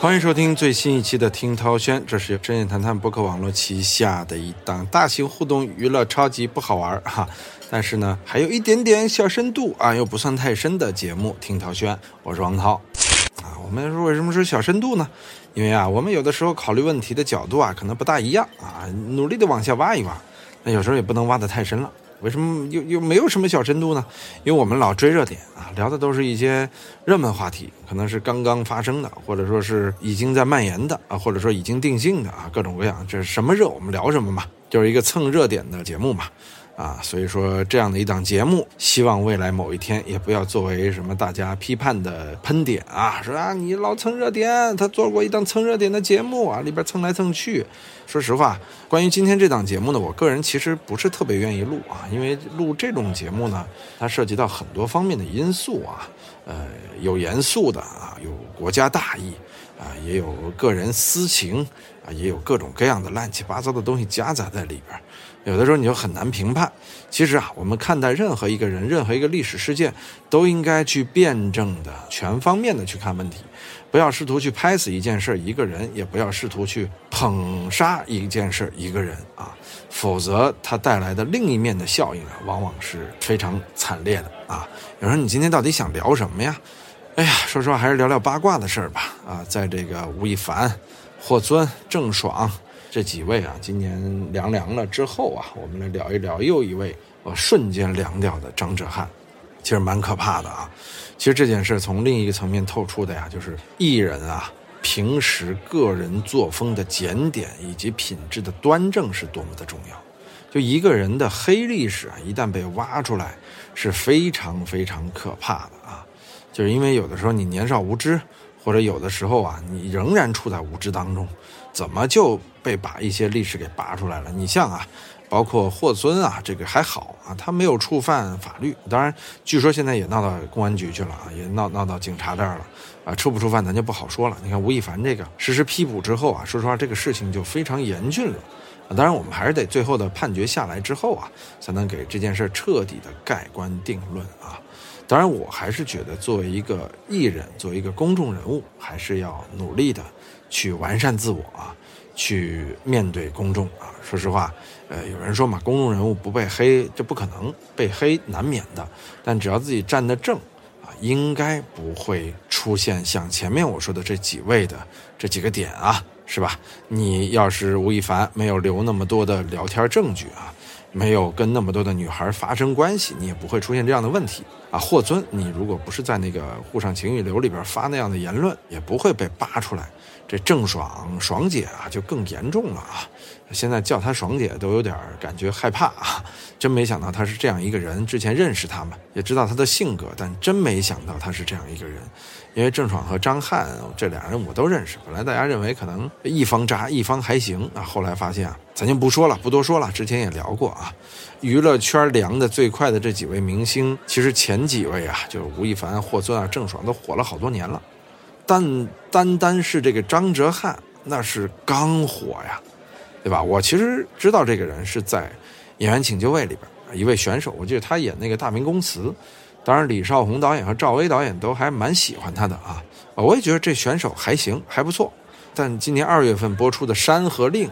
欢迎收听最新一期的《听涛轩》，这是深夜谈谈博客网络旗下的一档大型互动娱乐，超级不好玩 哈，但是呢，还有一点点小深度啊，又不算太深的节目《听涛轩》，我是王涛啊。我们说为什么说小深度呢？因为啊，我们有的时候考虑问题的角度啊，可能不大一样啊，努力的往下挖一挖，那有时候也不能挖得太深了。为什么又又没有什么小深度呢？因为我们老追热点啊，聊的都是一些热门话题，可能是刚刚发生的，或者说是已经在蔓延的啊，或者说已经定性的啊，各种各样，这是什么热我们聊什么嘛，就是一个蹭热点的节目嘛。啊，所以说这样的一档节目，希望未来某一天也不要作为什么大家批判的喷点啊，说啊你老蹭热点，他做过一档蹭热点的节目啊，里边蹭来蹭去。说实话，关于今天这档节目呢，我个人其实不是特别愿意录啊，因为录这种节目呢，它涉及到很多方面的因素啊，呃，有严肃的啊，有国家大义啊，也有个人私情啊，也有各种各样的乱七八糟的东西夹杂在里边。有的时候你就很难评判。其实啊，我们看待任何一个人、任何一个历史事件，都应该去辩证的、全方面的去看问题，不要试图去拍死一件事、一个人，也不要试图去捧杀一件事、一个人啊，否则它带来的另一面的效应啊，往往是非常惨烈的啊。有人说你今天到底想聊什么呀？哎呀，说实话，还是聊聊八卦的事儿吧。啊，在这个吴亦凡、霍尊、郑爽。这几位啊，今年凉凉了之后啊，我们来聊一聊又一位呃瞬间凉掉的张哲瀚，其实蛮可怕的啊。其实这件事从另一个层面透出的呀，就是艺人啊平时个人作风的检点以及品质的端正是多么的重要。就一个人的黑历史啊，一旦被挖出来，是非常非常可怕的啊。就是因为有的时候你年少无知，或者有的时候啊你仍然处在无知当中。怎么就被把一些历史给拔出来了？你像啊，包括霍尊啊，这个还好啊，他没有触犯法律。当然，据说现在也闹到公安局去了啊，也闹闹到警察这儿了啊，触不触犯咱就不好说了。你看吴亦凡这个实施批捕之后啊，说实话这个事情就非常严峻了。当然，我们还是得最后的判决下来之后啊，才能给这件事彻底的盖棺定论啊。当然，我还是觉得作为一个艺人，作为一个公众人物，还是要努力的。去完善自我啊，去面对公众啊。说实话，呃，有人说嘛，公众人物不被黑，这不可能，被黑难免的。但只要自己站得正啊，应该不会出现像前面我说的这几位的这几个点啊，是吧？你要是吴亦凡没有留那么多的聊天证据啊，没有跟那么多的女孩发生关系，你也不会出现这样的问题啊。霍尊，你如果不是在那个沪上情欲流里边发那样的言论，也不会被扒出来。这郑爽爽姐啊，就更严重了啊！现在叫她爽姐都有点感觉害怕啊！真没想到她是这样一个人。之前认识她嘛，也知道她的性格，但真没想到她是这样一个人。因为郑爽和张翰这俩人我都认识，本来大家认为可能一方渣，一方还行啊，后来发现啊，咱就不说了，不多说了。之前也聊过啊，娱乐圈凉的最快的这几位明星，其实前几位啊，就是吴亦凡、霍尊啊、郑爽都火了好多年了。但单单是这个张哲瀚，那是刚火呀，对吧？我其实知道这个人是在《演员请就位》里边一位选手，我记得他演那个《大明宫词》，当然李少红导演和赵薇导演都还蛮喜欢他的啊。我也觉得这选手还行，还不错。但今年二月份播出的《山河令》，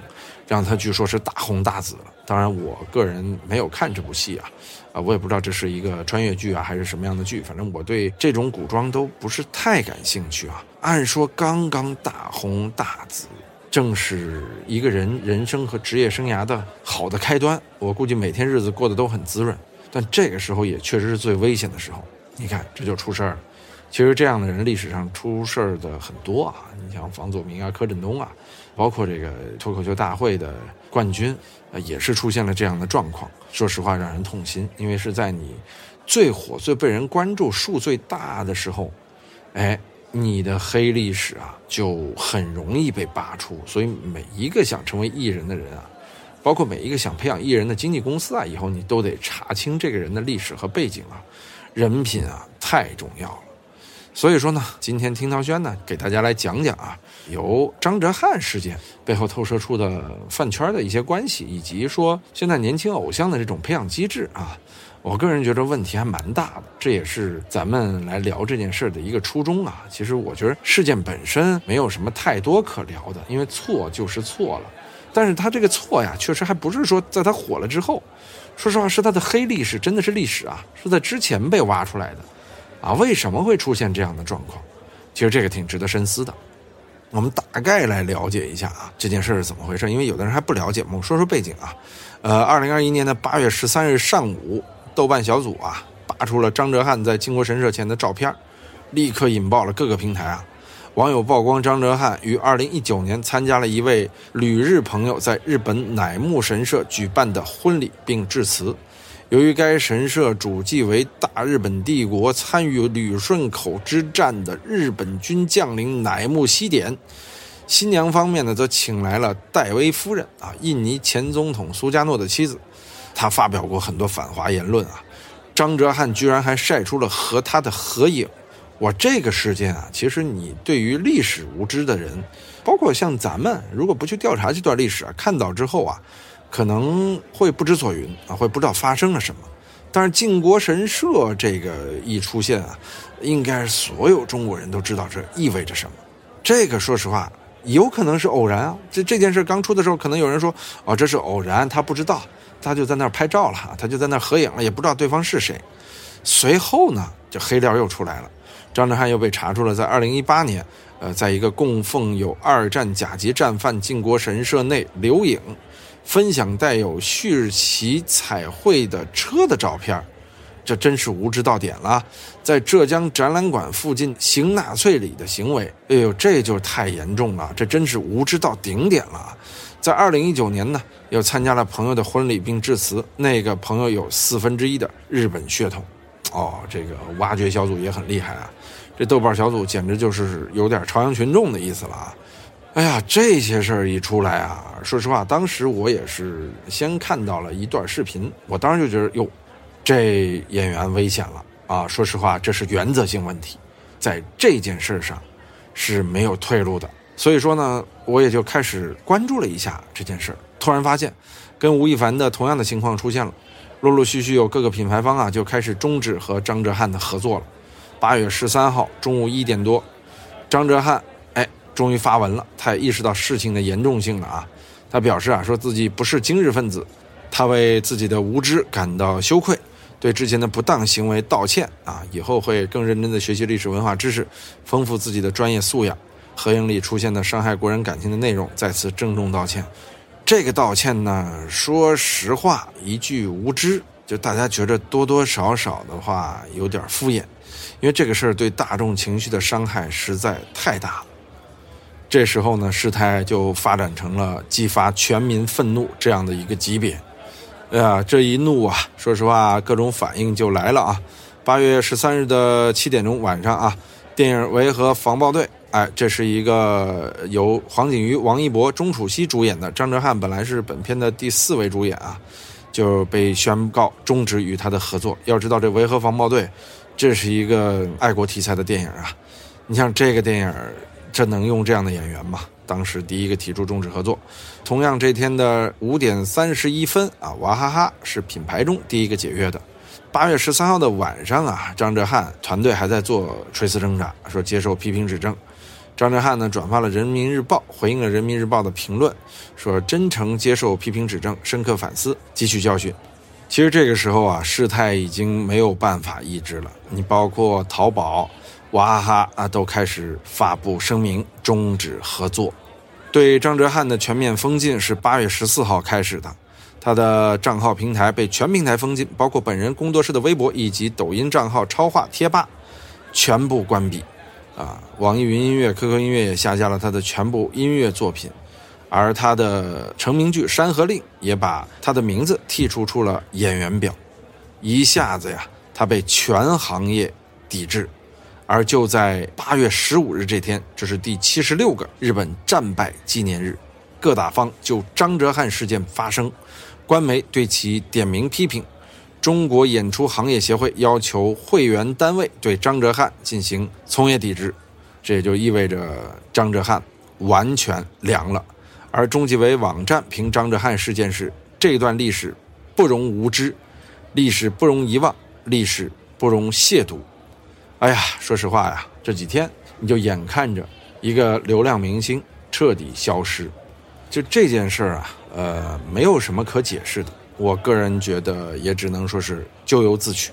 让他据说是大红大紫了。当然，我个人没有看这部戏啊。啊，我也不知道这是一个穿越剧啊，还是什么样的剧。反正我对这种古装都不是太感兴趣啊。按说刚刚大红大紫，正是一个人人生和职业生涯的好的开端。我估计每天日子过得都很滋润，但这个时候也确实是最危险的时候。你看，这就出事儿了。其实这样的人历史上出事儿的很多啊，你像房祖名啊、柯震东啊，包括这个脱口秀大会的冠军，呃，也是出现了这样的状况。说实话，让人痛心，因为是在你最火、最被人关注、数最大的时候，哎，你的黑历史啊，就很容易被扒出。所以，每一个想成为艺人的人啊，包括每一个想培养艺人的经纪公司啊，以后你都得查清这个人的历史和背景啊，人品啊，太重要了。所以说呢，今天听涛轩呢，给大家来讲讲啊，由张哲瀚事件背后透射出的饭圈的一些关系，以及说现在年轻偶像的这种培养机制啊，我个人觉得问题还蛮大的，这也是咱们来聊这件事的一个初衷啊。其实我觉得事件本身没有什么太多可聊的，因为错就是错了。但是他这个错呀，确实还不是说在他火了之后，说实话是他的黑历史，真的是历史啊，是在之前被挖出来的，啊，为什么会出现这样的状况？其实这个挺值得深思的。我们大概来了解一下啊，这件事是怎么回事？因为有的人还不了解我们说说背景啊。呃，二零二一年的八月十三日上午。豆瓣小组啊，扒出了张哲瀚在靖国神社前的照片，立刻引爆了各个平台啊。网友曝光张哲瀚于二零一九年参加了一位旅日朋友在日本乃木神社举办的婚礼，并致辞。由于该神社主祭为大日本帝国参与旅顺口之战的日本军将领乃木希典，新娘方面呢则请来了戴维夫人啊，印尼前总统苏加诺的妻子。他发表过很多反华言论啊，张哲瀚居然还晒出了和他的合影。我这个事件啊，其实你对于历史无知的人，包括像咱们，如果不去调查这段历史啊，看到之后啊，可能会不知所云啊，会不知道发生了什么。但是靖国神社这个一出现啊，应该是所有中国人都知道这意味着什么。这个说实话，有可能是偶然啊。这这件事刚出的时候，可能有人说，哦，这是偶然，他不知道。他就在那儿拍照了，他就在那儿合影了，也不知道对方是谁。随后呢，这黑料又出来了，张哲瀚又被查出了在2018年，呃，在一个供奉有二战甲级战犯靖国神社内留影，分享带有旭日旗彩绘的车的照片这真是无知到点了，在浙江展览馆附近行纳粹礼的行为，哎呦，这就太严重了，这真是无知到顶点了。在二零一九年呢，又参加了朋友的婚礼并致辞。那个朋友有四分之一的日本血统，哦，这个挖掘小组也很厉害啊。这豆瓣小组简直就是有点朝阳群众的意思了啊。哎呀，这些事儿一出来啊，说实话，当时我也是先看到了一段视频，我当时就觉得哟，这演员危险了啊。说实话，这是原则性问题，在这件事上是没有退路的。所以说呢，我也就开始关注了一下这件事儿。突然发现，跟吴亦凡的同样的情况出现了，陆陆续续有各个品牌方啊就开始终止和张哲瀚的合作了。八月十三号中午一点多，张哲瀚终于发文了，他也意识到事情的严重性了啊。他表示啊，说自己不是今日分子，他为自己的无知感到羞愧，对之前的不当行为道歉啊，以后会更认真的学习历史文化知识，丰富自己的专业素养。合影里出现的伤害国人感情的内容，再次郑重道歉。这个道歉呢，说实话，一句无知，就大家觉着多多少少的话有点敷衍，因为这个事儿对大众情绪的伤害实在太大了。这时候呢，事态就发展成了激发全民愤怒这样的一个级别。哎呀，这一怒啊，说实话，各种反应就来了啊。八月十三日的七点钟晚上啊，电影《维和防暴队》。哎，这是一个由黄景瑜、王一博、钟楚曦主演的。张哲瀚本来是本片的第四位主演啊，就被宣告终止与他的合作。要知道，这《维和防暴队》，这是一个爱国题材的电影啊。你像这个电影，这能用这样的演员吗？当时第一个提出终止合作。同样，这天的五点三十一分啊，娃哈哈是品牌中第一个解约的。八月十三号的晚上啊，张哲瀚团队还在做垂死挣扎，说接受批评指正。张哲瀚呢转发了人民日报，回应了人民日报的评论，说真诚接受批评指正，深刻反思，汲取教训。其实这个时候啊，事态已经没有办法抑制了。你包括淘宝、娃哈哈啊，都开始发布声明终止合作。对张哲瀚的全面封禁是八月十四号开始的，他的账号平台被全平台封禁，包括本人工作室的微博以及抖音账号超话贴吧，全部关闭。啊，网易云音乐、QQ 音乐也下架了他的全部音乐作品，而他的成名剧《山河令》也把他的名字剔除出了演员表，一下子呀，他被全行业抵制。而就在八月十五日这天，这是第七十六个日本战败纪念日，各大方就张哲瀚事件发生，官媒对其点名批评。中国演出行业协会要求会员单位对张哲瀚进行从业抵制，这也就意味着张哲瀚完全凉了。而中纪委网站评张哲瀚事件时，这段历史不容无知，历史不容遗忘，历史不容亵渎。哎呀，说实话呀，这几天你就眼看着一个流量明星彻底消失，就这件事儿啊，呃，没有什么可解释的。我个人觉得，也只能说是咎由自取。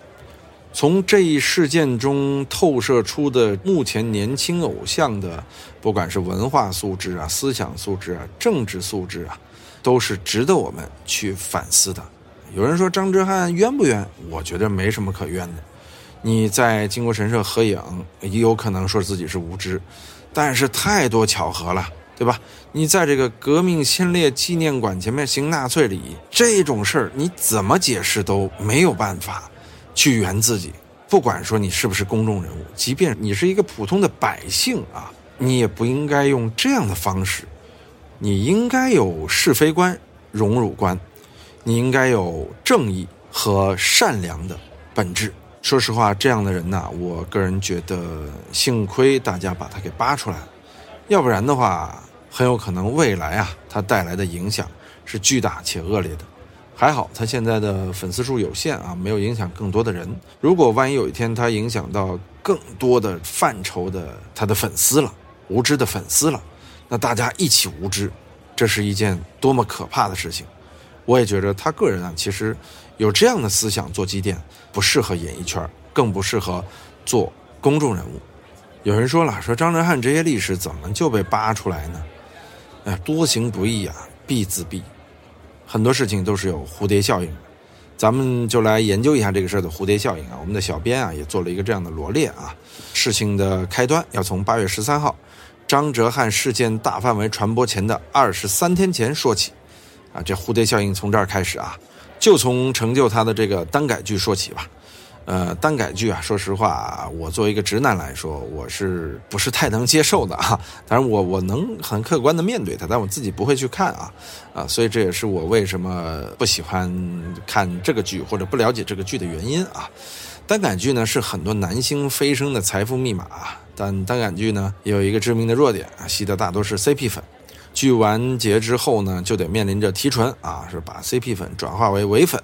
从这一事件中透射出的目前年轻偶像的，不管是文化素质啊、思想素质啊、政治素质啊，都是值得我们去反思的。有人说张哲瀚冤不冤？我觉得没什么可冤的。你在靖国神社合影，也有可能说自己是无知，但是太多巧合了，对吧？你在这个革命先烈纪念馆前面行纳粹礼，这种事儿你怎么解释都没有办法去圆自己。不管说你是不是公众人物，即便你是一个普通的百姓啊，你也不应该用这样的方式。你应该有是非观、荣辱观，你应该有正义和善良的本质。说实话，这样的人呐，我个人觉得幸亏大家把他给扒出来了，要不然的话，很有可能未来啊，他带来的影响是巨大且恶劣的。还好他现在的粉丝数有限啊，没有影响更多的人。如果万一有一天他影响到更多的范畴的他的粉丝了，无知的粉丝了，那大家一起无知，这是一件多么可怕的事情。我也觉得他个人啊，其实有这样的思想做积淀，不适合演艺圈，更不适合做公众人物。有人说了，说张哲瀚这些历史怎么就被扒出来呢？哎，多行不义啊，必自毙。很多事情都是有蝴蝶效应的，咱们就来研究一下这个事儿的蝴蝶效应啊。我们的小编啊也做了一个这样的罗列啊。事情的开端要从八月十三号，张哲瀚事件大范围传播前的二十三天前说起。啊，这蝴蝶效应从这儿开始啊，就从成就他的这个耽改剧说起吧。呃，耽改剧啊，说实话，我作为一个直男来说，我是不是太能接受的啊？当然，我我能很客观的面对它，但我自己不会去看啊啊，所以这也是我为什么不喜欢看这个剧或者不了解这个剧的原因啊。耽改剧呢，是很多男星飞升的财富密码，但耽改剧呢，也有一个致命的弱点啊，吸的大多是 CP 粉。剧完结之后呢，就得面临着提纯啊，是把 CP 粉转化为伪粉。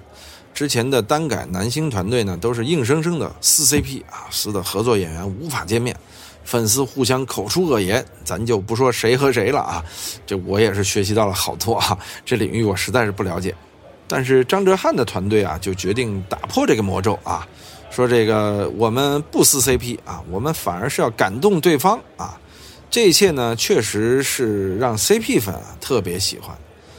之前的单改男星团队呢，都是硬生生的撕 CP 啊，撕的合作演员无法见面，粉丝互相口出恶言。咱就不说谁和谁了啊，这我也是学习到了好多啊，这领域我实在是不了解。但是张哲瀚的团队啊，就决定打破这个魔咒啊，说这个我们不撕 CP 啊，我们反而是要感动对方啊。这一切呢，确实是让 CP 粉啊特别喜欢。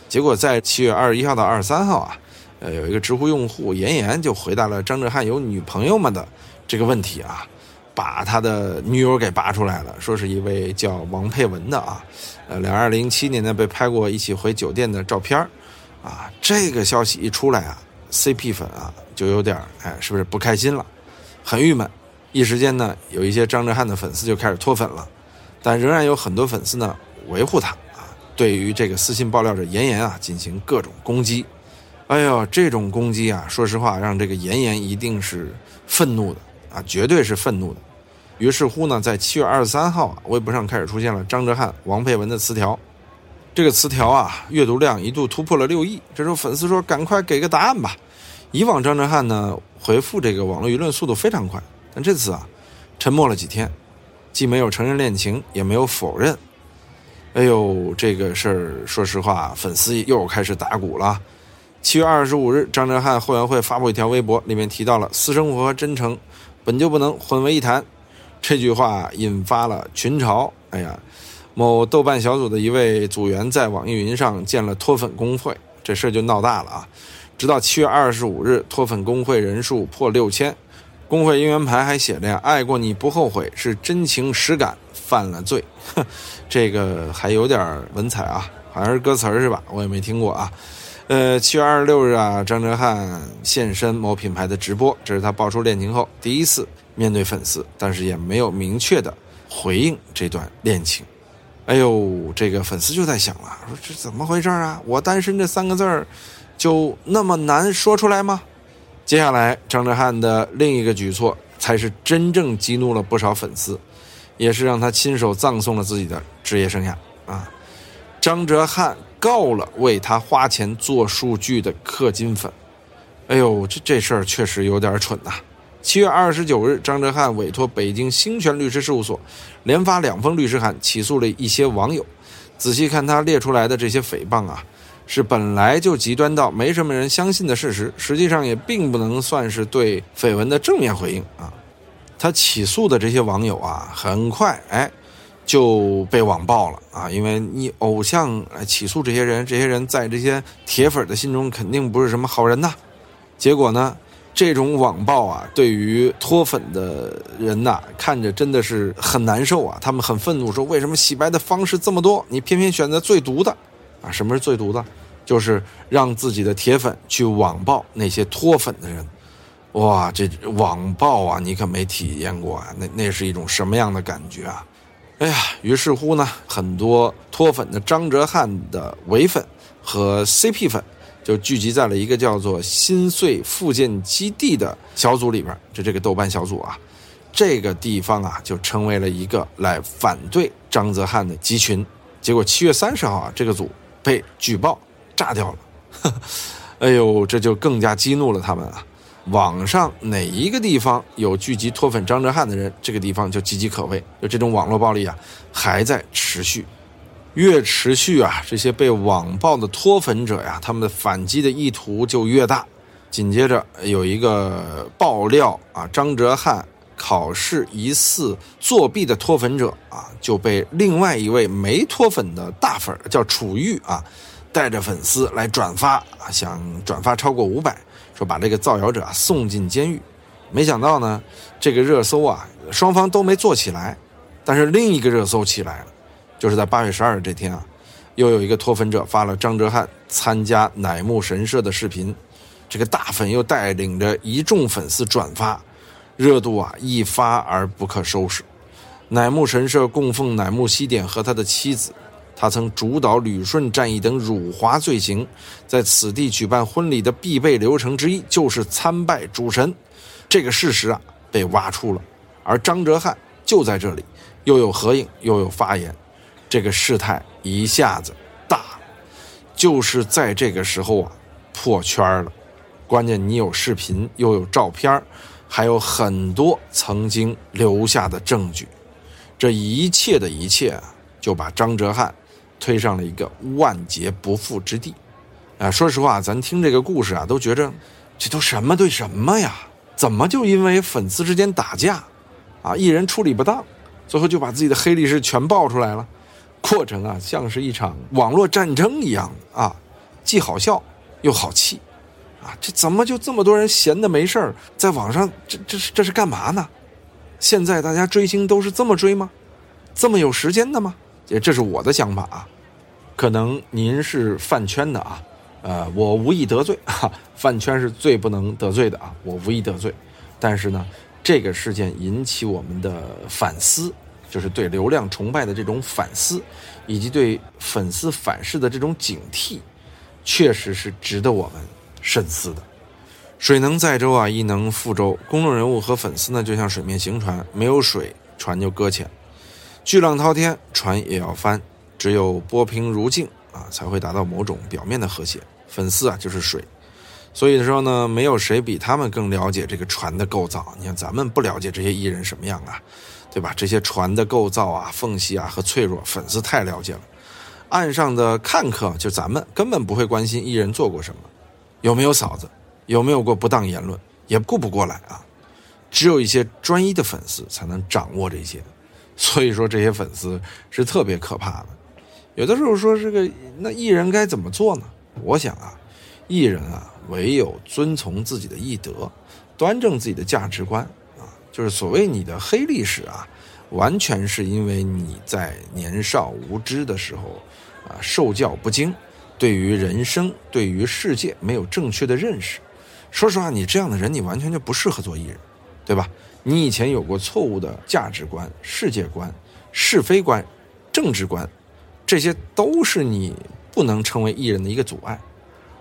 结果在七月二十一号到二十三号啊，呃，有一个知乎用户妍妍就回答了张哲瀚有女朋友吗的这个问题啊，把他的女友给拔出来了，说是一位叫王佩文的啊，呃，两二零七年呢被拍过一起回酒店的照片啊，这个消息一出来啊，CP 粉啊就有点哎，是不是不开心了，很郁闷，一时间呢，有一些张哲瀚的粉丝就开始脱粉了。但仍然有很多粉丝呢维护他啊，对于这个私信爆料者妍妍啊进行各种攻击。哎呦，这种攻击啊，说实话让这个妍妍一定是愤怒的啊，绝对是愤怒的。于是乎呢，在七月二十三号啊，微博上开始出现了张哲瀚、王佩文的词条。这个词条啊，阅读量一度突破了六亿。这时候粉丝说：“赶快给个答案吧！”以往张哲瀚呢回复这个网络舆论速度非常快，但这次啊，沉默了几天。既没有承认恋情，也没有否认。哎呦，这个事儿，说实话，粉丝又开始打鼓了。七月二十五日，张哲瀚后援会发布一条微博，里面提到了“私生活和真诚本就不能混为一谈”，这句话引发了群嘲。哎呀，某豆瓣小组的一位组员在网易云上建了脱粉工会，这事儿就闹大了啊！直到七月二十五日，脱粉工会人数破六千。工会应援牌还写着呀：“爱过你不后悔，是真情实感，犯了罪。”哼，这个还有点文采啊，好像是歌词是吧？我也没听过啊。呃，七月二十六日啊，张哲瀚现身某品牌的直播，这是他爆出恋情后第一次面对粉丝，但是也没有明确的回应这段恋情。哎呦，这个粉丝就在想了，说这怎么回事啊？我单身这三个字儿就那么难说出来吗？接下来，张哲瀚的另一个举措才是真正激怒了不少粉丝，也是让他亲手葬送了自己的职业生涯啊！张哲瀚告了为他花钱做数据的氪金粉，哎呦，这这事儿确实有点蠢呐！七月二十九日，张哲瀚委托北京兴全律师事务所，连发两封律师函，起诉了一些网友。仔细看他列出来的这些诽谤啊，是本来就极端到没什么人相信的事实，实际上也并不能算是对绯闻的正面回应啊。他起诉的这些网友啊，很快哎就被网爆了啊，因为你偶像起诉这些人，这些人在这些铁粉的心中肯定不是什么好人呐。结果呢，这种网暴啊，对于脱粉的人呐，看着真的是很难受啊。他们很愤怒，说为什么洗白的方式这么多，你偏偏选择最毒的啊？什么是最毒的？就是让自己的铁粉去网暴那些脱粉的人。哇，这网暴啊，你可没体验过啊，那那是一种什么样的感觉啊？哎呀，于是乎呢，很多脱粉的张哲瀚的伪粉和 CP 粉。就聚集在了一个叫做“心碎复建基地”的小组里边，就这个豆瓣小组啊，这个地方啊就成为了一个来反对张泽瀚的集群。结果七月三十号啊，这个组被举报炸掉了。哎呦，这就更加激怒了他们啊！网上哪一个地方有聚集脱粉张哲瀚的人，这个地方就岌岌可危。就这种网络暴力啊，还在持续。越持续啊，这些被网暴的脱粉者呀，他们的反击的意图就越大。紧接着有一个爆料啊，张哲瀚考试疑似作弊的脱粉者啊，就被另外一位没脱粉的大粉叫楚玉啊，带着粉丝来转发啊，想转发超过五百，说把这个造谣者送进监狱。没想到呢，这个热搜啊，双方都没做起来，但是另一个热搜起来了。就是在八月十二日这天啊，又有一个脱粉者发了张哲瀚参加乃木神社的视频，这个大粉又带领着一众粉丝转发，热度啊一发而不可收拾。乃木神社供奉乃木希典和他的妻子，他曾主导旅顺战役等辱华罪行，在此地举办婚礼的必备流程之一就是参拜主神，这个事实啊被挖出了，而张哲瀚就在这里，又有合影又有发言。这个事态一下子大了，就是在这个时候啊，破圈了。关键你有视频，又有照片，还有很多曾经留下的证据。这一切的一切啊，就把张哲瀚推上了一个万劫不复之地。啊，说实话，咱听这个故事啊，都觉着这都什么对什么呀？怎么就因为粉丝之间打架，啊，艺人处理不当，最后就把自己的黑历史全爆出来了？过程啊，像是一场网络战争一样啊，既好笑又好气，啊，这怎么就这么多人闲的没事儿，在网上这这是这是干嘛呢？现在大家追星都是这么追吗？这么有时间的吗？这这是我的想法啊，可能您是饭圈的啊，呃，我无意得罪哈，饭圈是最不能得罪的啊，我无意得罪，但是呢，这个事件引起我们的反思。就是对流量崇拜的这种反思，以及对粉丝反噬的这种警惕，确实是值得我们深思的。水能载舟啊，亦能覆舟。公众人物和粉丝呢，就像水面行船，没有水，船就搁浅；巨浪滔天，船也要翻。只有波平如镜啊，才会达到某种表面的和谐。粉丝啊，就是水，所以说呢，没有谁比他们更了解这个船的构造。你看，咱们不了解这些艺人什么样啊？对吧？这些船的构造啊、缝隙啊和脆弱，粉丝太了解了。岸上的看客就咱们根本不会关心艺人做过什么，有没有嫂子，有没有过不当言论，也顾不过来啊。只有一些专一的粉丝才能掌握这些，所以说这些粉丝是特别可怕的。有的时候说这个那艺人该怎么做呢？我想啊，艺人啊唯有遵从自己的艺德，端正自己的价值观啊。就是所谓你的黑历史啊，完全是因为你在年少无知的时候，啊受教不精，对于人生、对于世界没有正确的认识。说实话，你这样的人，你完全就不适合做艺人，对吧？你以前有过错误的价值观、世界观、是非观、政治观，这些都是你不能成为艺人的一个阻碍。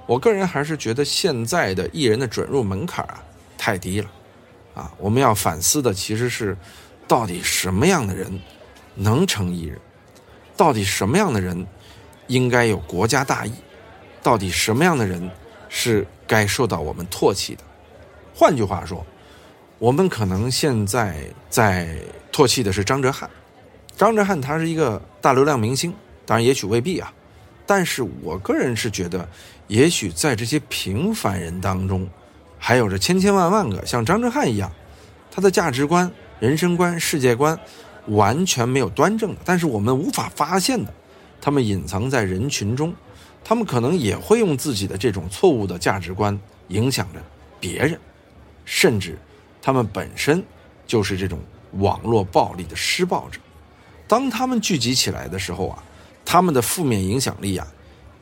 我个人还是觉得现在的艺人的准入门槛啊太低了。啊，我们要反思的其实是，到底什么样的人能成艺人？到底什么样的人应该有国家大义？到底什么样的人是该受到我们唾弃的。换句话说，我们可能现在在唾弃的是张哲瀚。张哲瀚他是一个大流量明星，当然也许未必啊。但是我个人是觉得，也许在这些平凡人当中，还有着千千万万个像张哲瀚一样，他的价值观、人生观、世界观完全没有端正的，但是我们无法发现的，他们隐藏在人群中，他们可能也会用自己的这种错误的价值观影响着别人，甚至他们本身就是这种网络暴力的施暴者。当他们聚集起来的时候啊。他们的负面影响力啊，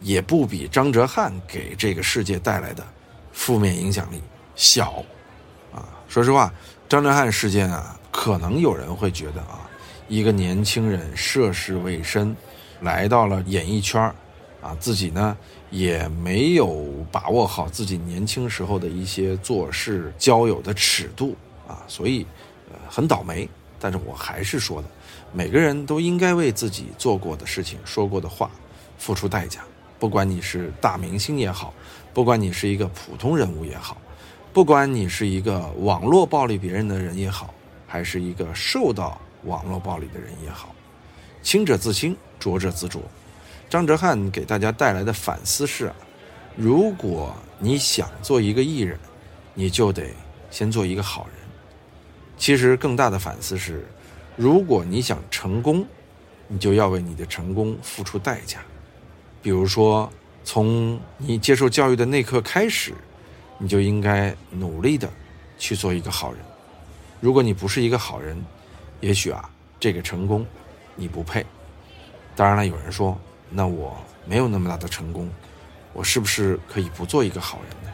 也不比张哲瀚给这个世界带来的负面影响力小，啊，说实话，张哲瀚事件啊，可能有人会觉得啊，一个年轻人涉世未深，来到了演艺圈啊，自己呢也没有把握好自己年轻时候的一些做事交友的尺度啊，所以呃很倒霉。但是我还是说的。每个人都应该为自己做过的事情、说过的话付出代价。不管你是大明星也好，不管你是一个普通人物也好，不管你是一个网络暴力别人的人也好，还是一个受到网络暴力的人也好，清者自清，浊者自浊。张哲瀚给大家带来的反思是：如果你想做一个艺人，你就得先做一个好人。其实更大的反思是。如果你想成功，你就要为你的成功付出代价。比如说，从你接受教育的那刻开始，你就应该努力的去做一个好人。如果你不是一个好人，也许啊，这个成功你不配。当然了，有人说，那我没有那么大的成功，我是不是可以不做一个好人呢？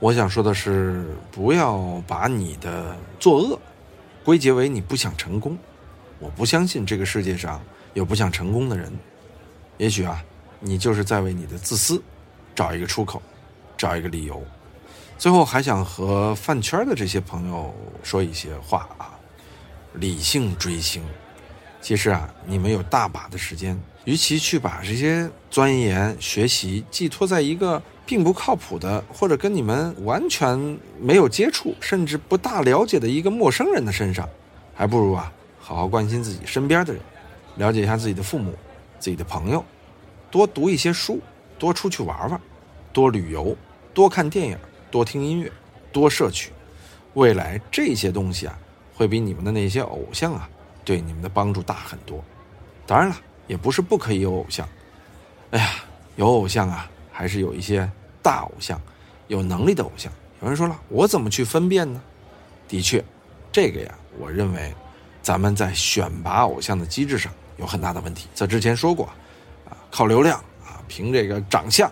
我想说的是，不要把你的作恶。归结为你不想成功，我不相信这个世界上有不想成功的人。也许啊，你就是在为你的自私找一个出口，找一个理由。最后还想和饭圈的这些朋友说一些话啊：理性追星。其实啊，你们有大把的时间，与其去把这些钻研学习寄托在一个。并不靠谱的，或者跟你们完全没有接触，甚至不大了解的一个陌生人的身上，还不如啊，好好关心自己身边的人，了解一下自己的父母、自己的朋友，多读一些书，多出去玩玩，多旅游，多看电影，多听音乐，多摄取。未来这些东西啊，会比你们的那些偶像啊，对你们的帮助大很多。当然了，也不是不可以有偶像。哎呀，有偶像啊，还是有一些。大偶像，有能力的偶像。有人说了，我怎么去分辨呢？的确，这个呀，我认为，咱们在选拔偶像的机制上有很大的问题。在之前说过，啊，靠流量啊，凭这个长相，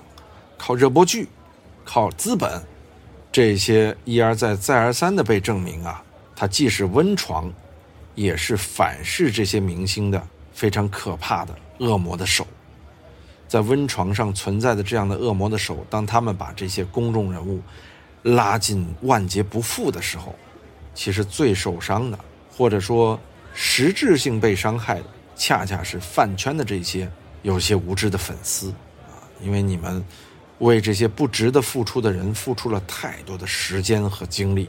靠热播剧，靠资本，这些一而再、再而三的被证明啊，它既是温床，也是反噬这些明星的非常可怕的恶魔的手。在温床上存在的这样的恶魔的手，当他们把这些公众人物拉进万劫不复的时候，其实最受伤的，或者说实质性被伤害的，恰恰是饭圈的这些有些无知的粉丝啊！因为你们为这些不值得付出的人付出了太多的时间和精力，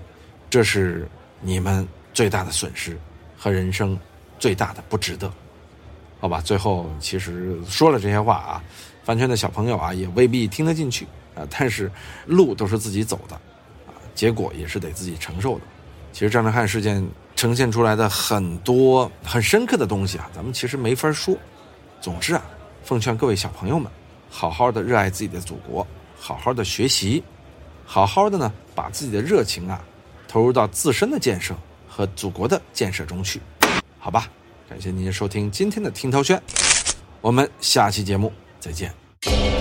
这是你们最大的损失和人生最大的不值得。好吧，最后其实说了这些话啊，饭圈的小朋友啊也未必听得进去啊。但是路都是自己走的，啊，结果也是得自己承受的。其实张哲瀚事件呈现出来的很多很深刻的东西啊，咱们其实没法说。总之啊，奉劝各位小朋友们，好好的热爱自己的祖国，好好的学习，好好的呢把自己的热情啊投入到自身的建设和祖国的建设中去，好吧。感谢您收听今天的听涛轩我们下期节目再见。